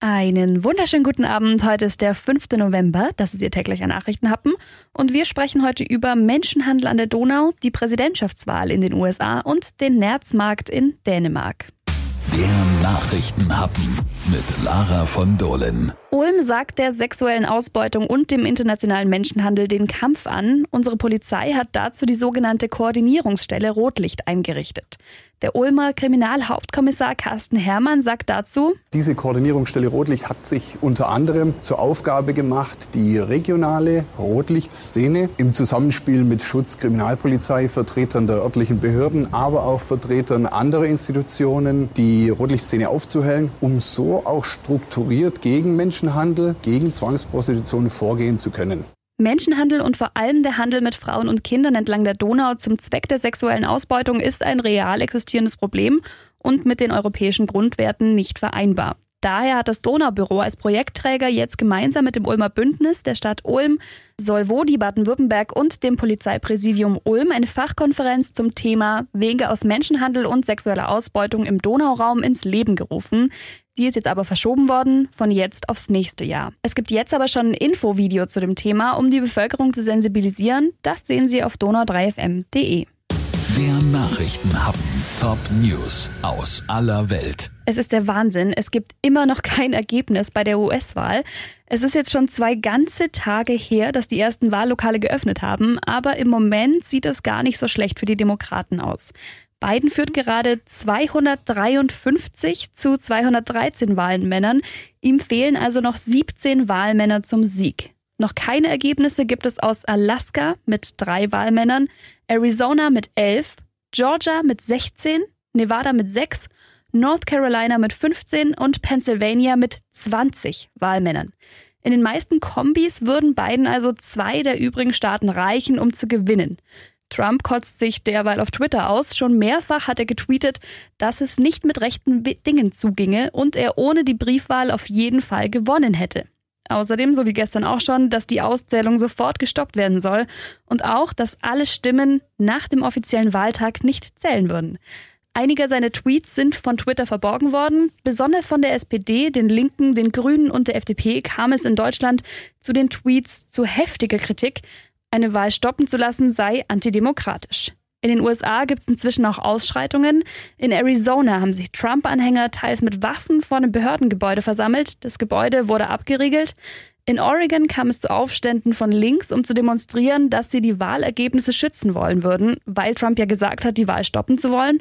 Einen wunderschönen guten Abend. Heute ist der 5. November. Das ist Ihr täglicher Nachrichtenhappen. Und wir sprechen heute über Menschenhandel an der Donau, die Präsidentschaftswahl in den USA und den Nerzmarkt in Dänemark. Der Nachrichtenhappen mit Lara von Dohlen. Ulm sagt der sexuellen Ausbeutung und dem internationalen Menschenhandel den Kampf an. Unsere Polizei hat dazu die sogenannte Koordinierungsstelle Rotlicht eingerichtet. Der Ulmer Kriminalhauptkommissar Carsten Herrmann sagt dazu, diese Koordinierungsstelle Rotlicht hat sich unter anderem zur Aufgabe gemacht, die regionale Rotlichtszene im Zusammenspiel mit Schutz, Kriminalpolizei, Vertretern der örtlichen Behörden, aber auch Vertretern anderer Institutionen, die Rotlichtszene aufzuhellen, um so auch strukturiert gegen Menschenhandel, gegen Zwangsprostitution vorgehen zu können. Menschenhandel und vor allem der Handel mit Frauen und Kindern entlang der Donau zum Zweck der sexuellen Ausbeutung ist ein real existierendes Problem und mit den europäischen Grundwerten nicht vereinbar. Daher hat das Donaubüro als Projektträger jetzt gemeinsam mit dem Ulmer Bündnis, der Stadt Ulm, Solvodi Baden-Württemberg und dem Polizeipräsidium Ulm eine Fachkonferenz zum Thema Wege aus Menschenhandel und sexueller Ausbeutung im Donauraum ins Leben gerufen. Die ist jetzt aber verschoben worden, von jetzt aufs nächste Jahr. Es gibt jetzt aber schon ein Infovideo zu dem Thema, um die Bevölkerung zu sensibilisieren. Das sehen Sie auf donau3fm.de. Der Nachrichtenhappen. Top News aus aller Welt. Es ist der Wahnsinn. Es gibt immer noch kein Ergebnis bei der US-Wahl. Es ist jetzt schon zwei ganze Tage her, dass die ersten Wahllokale geöffnet haben, aber im Moment sieht es gar nicht so schlecht für die Demokraten aus. Biden führt gerade 253 zu 213 Wahlmännern. Ihm fehlen also noch 17 Wahlmänner zum Sieg. Noch keine Ergebnisse gibt es aus Alaska mit drei Wahlmännern, Arizona mit elf, Georgia mit 16, Nevada mit sechs, North Carolina mit 15 und Pennsylvania mit 20 Wahlmännern. In den meisten Kombis würden Biden also zwei der übrigen Staaten reichen, um zu gewinnen. Trump kotzt sich derweil auf Twitter aus. Schon mehrfach hat er getweetet, dass es nicht mit rechten Dingen zuginge und er ohne die Briefwahl auf jeden Fall gewonnen hätte. Außerdem, so wie gestern auch schon, dass die Auszählung sofort gestoppt werden soll und auch, dass alle Stimmen nach dem offiziellen Wahltag nicht zählen würden. Einige seiner Tweets sind von Twitter verborgen worden. Besonders von der SPD, den Linken, den Grünen und der FDP kam es in Deutschland zu den Tweets zu heftiger Kritik. Eine Wahl stoppen zu lassen sei antidemokratisch. In den USA gibt es inzwischen auch Ausschreitungen. In Arizona haben sich Trump-Anhänger teils mit Waffen vor einem Behördengebäude versammelt. Das Gebäude wurde abgeriegelt. In Oregon kam es zu Aufständen von links, um zu demonstrieren, dass sie die Wahlergebnisse schützen wollen würden, weil Trump ja gesagt hat, die Wahl stoppen zu wollen.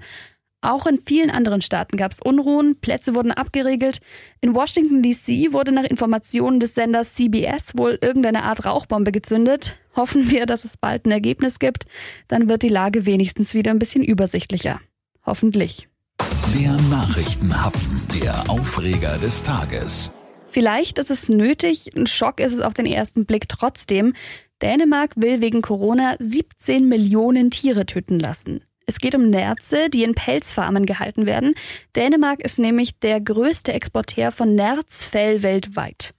Auch in vielen anderen Staaten gab es Unruhen, Plätze wurden abgeriegelt. In Washington DC wurde nach Informationen des Senders CBS wohl irgendeine Art Rauchbombe gezündet. Hoffen wir, dass es bald ein Ergebnis gibt, dann wird die Lage wenigstens wieder ein bisschen übersichtlicher. Hoffentlich. Der Nachrichtenhappen, der Aufreger des Tages. Vielleicht ist es nötig, ein Schock ist es auf den ersten Blick trotzdem. Dänemark will wegen Corona 17 Millionen Tiere töten lassen. Es geht um Nerze, die in Pelzfarmen gehalten werden. Dänemark ist nämlich der größte Exporteur von Nerzfell weltweit.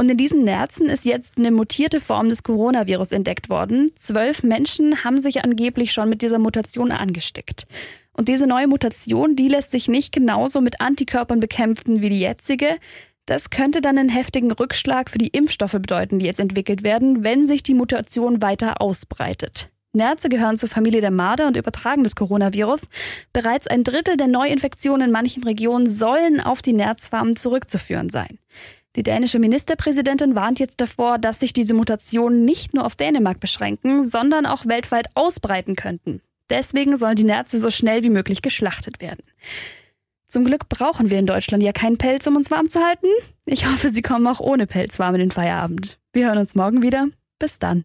Und in diesen Nerzen ist jetzt eine mutierte Form des Coronavirus entdeckt worden. Zwölf Menschen haben sich angeblich schon mit dieser Mutation angesteckt. Und diese neue Mutation, die lässt sich nicht genauso mit Antikörpern bekämpfen wie die jetzige. Das könnte dann einen heftigen Rückschlag für die Impfstoffe bedeuten, die jetzt entwickelt werden, wenn sich die Mutation weiter ausbreitet. Nerze gehören zur Familie der Marder und übertragen das Coronavirus. Bereits ein Drittel der Neuinfektionen in manchen Regionen sollen auf die Nerzfarmen zurückzuführen sein. Die dänische Ministerpräsidentin warnt jetzt davor, dass sich diese Mutationen nicht nur auf Dänemark beschränken, sondern auch weltweit ausbreiten könnten. Deswegen sollen die Nerze so schnell wie möglich geschlachtet werden. Zum Glück brauchen wir in Deutschland ja keinen Pelz, um uns warm zu halten. Ich hoffe, Sie kommen auch ohne Pelz warm in den Feierabend. Wir hören uns morgen wieder. Bis dann.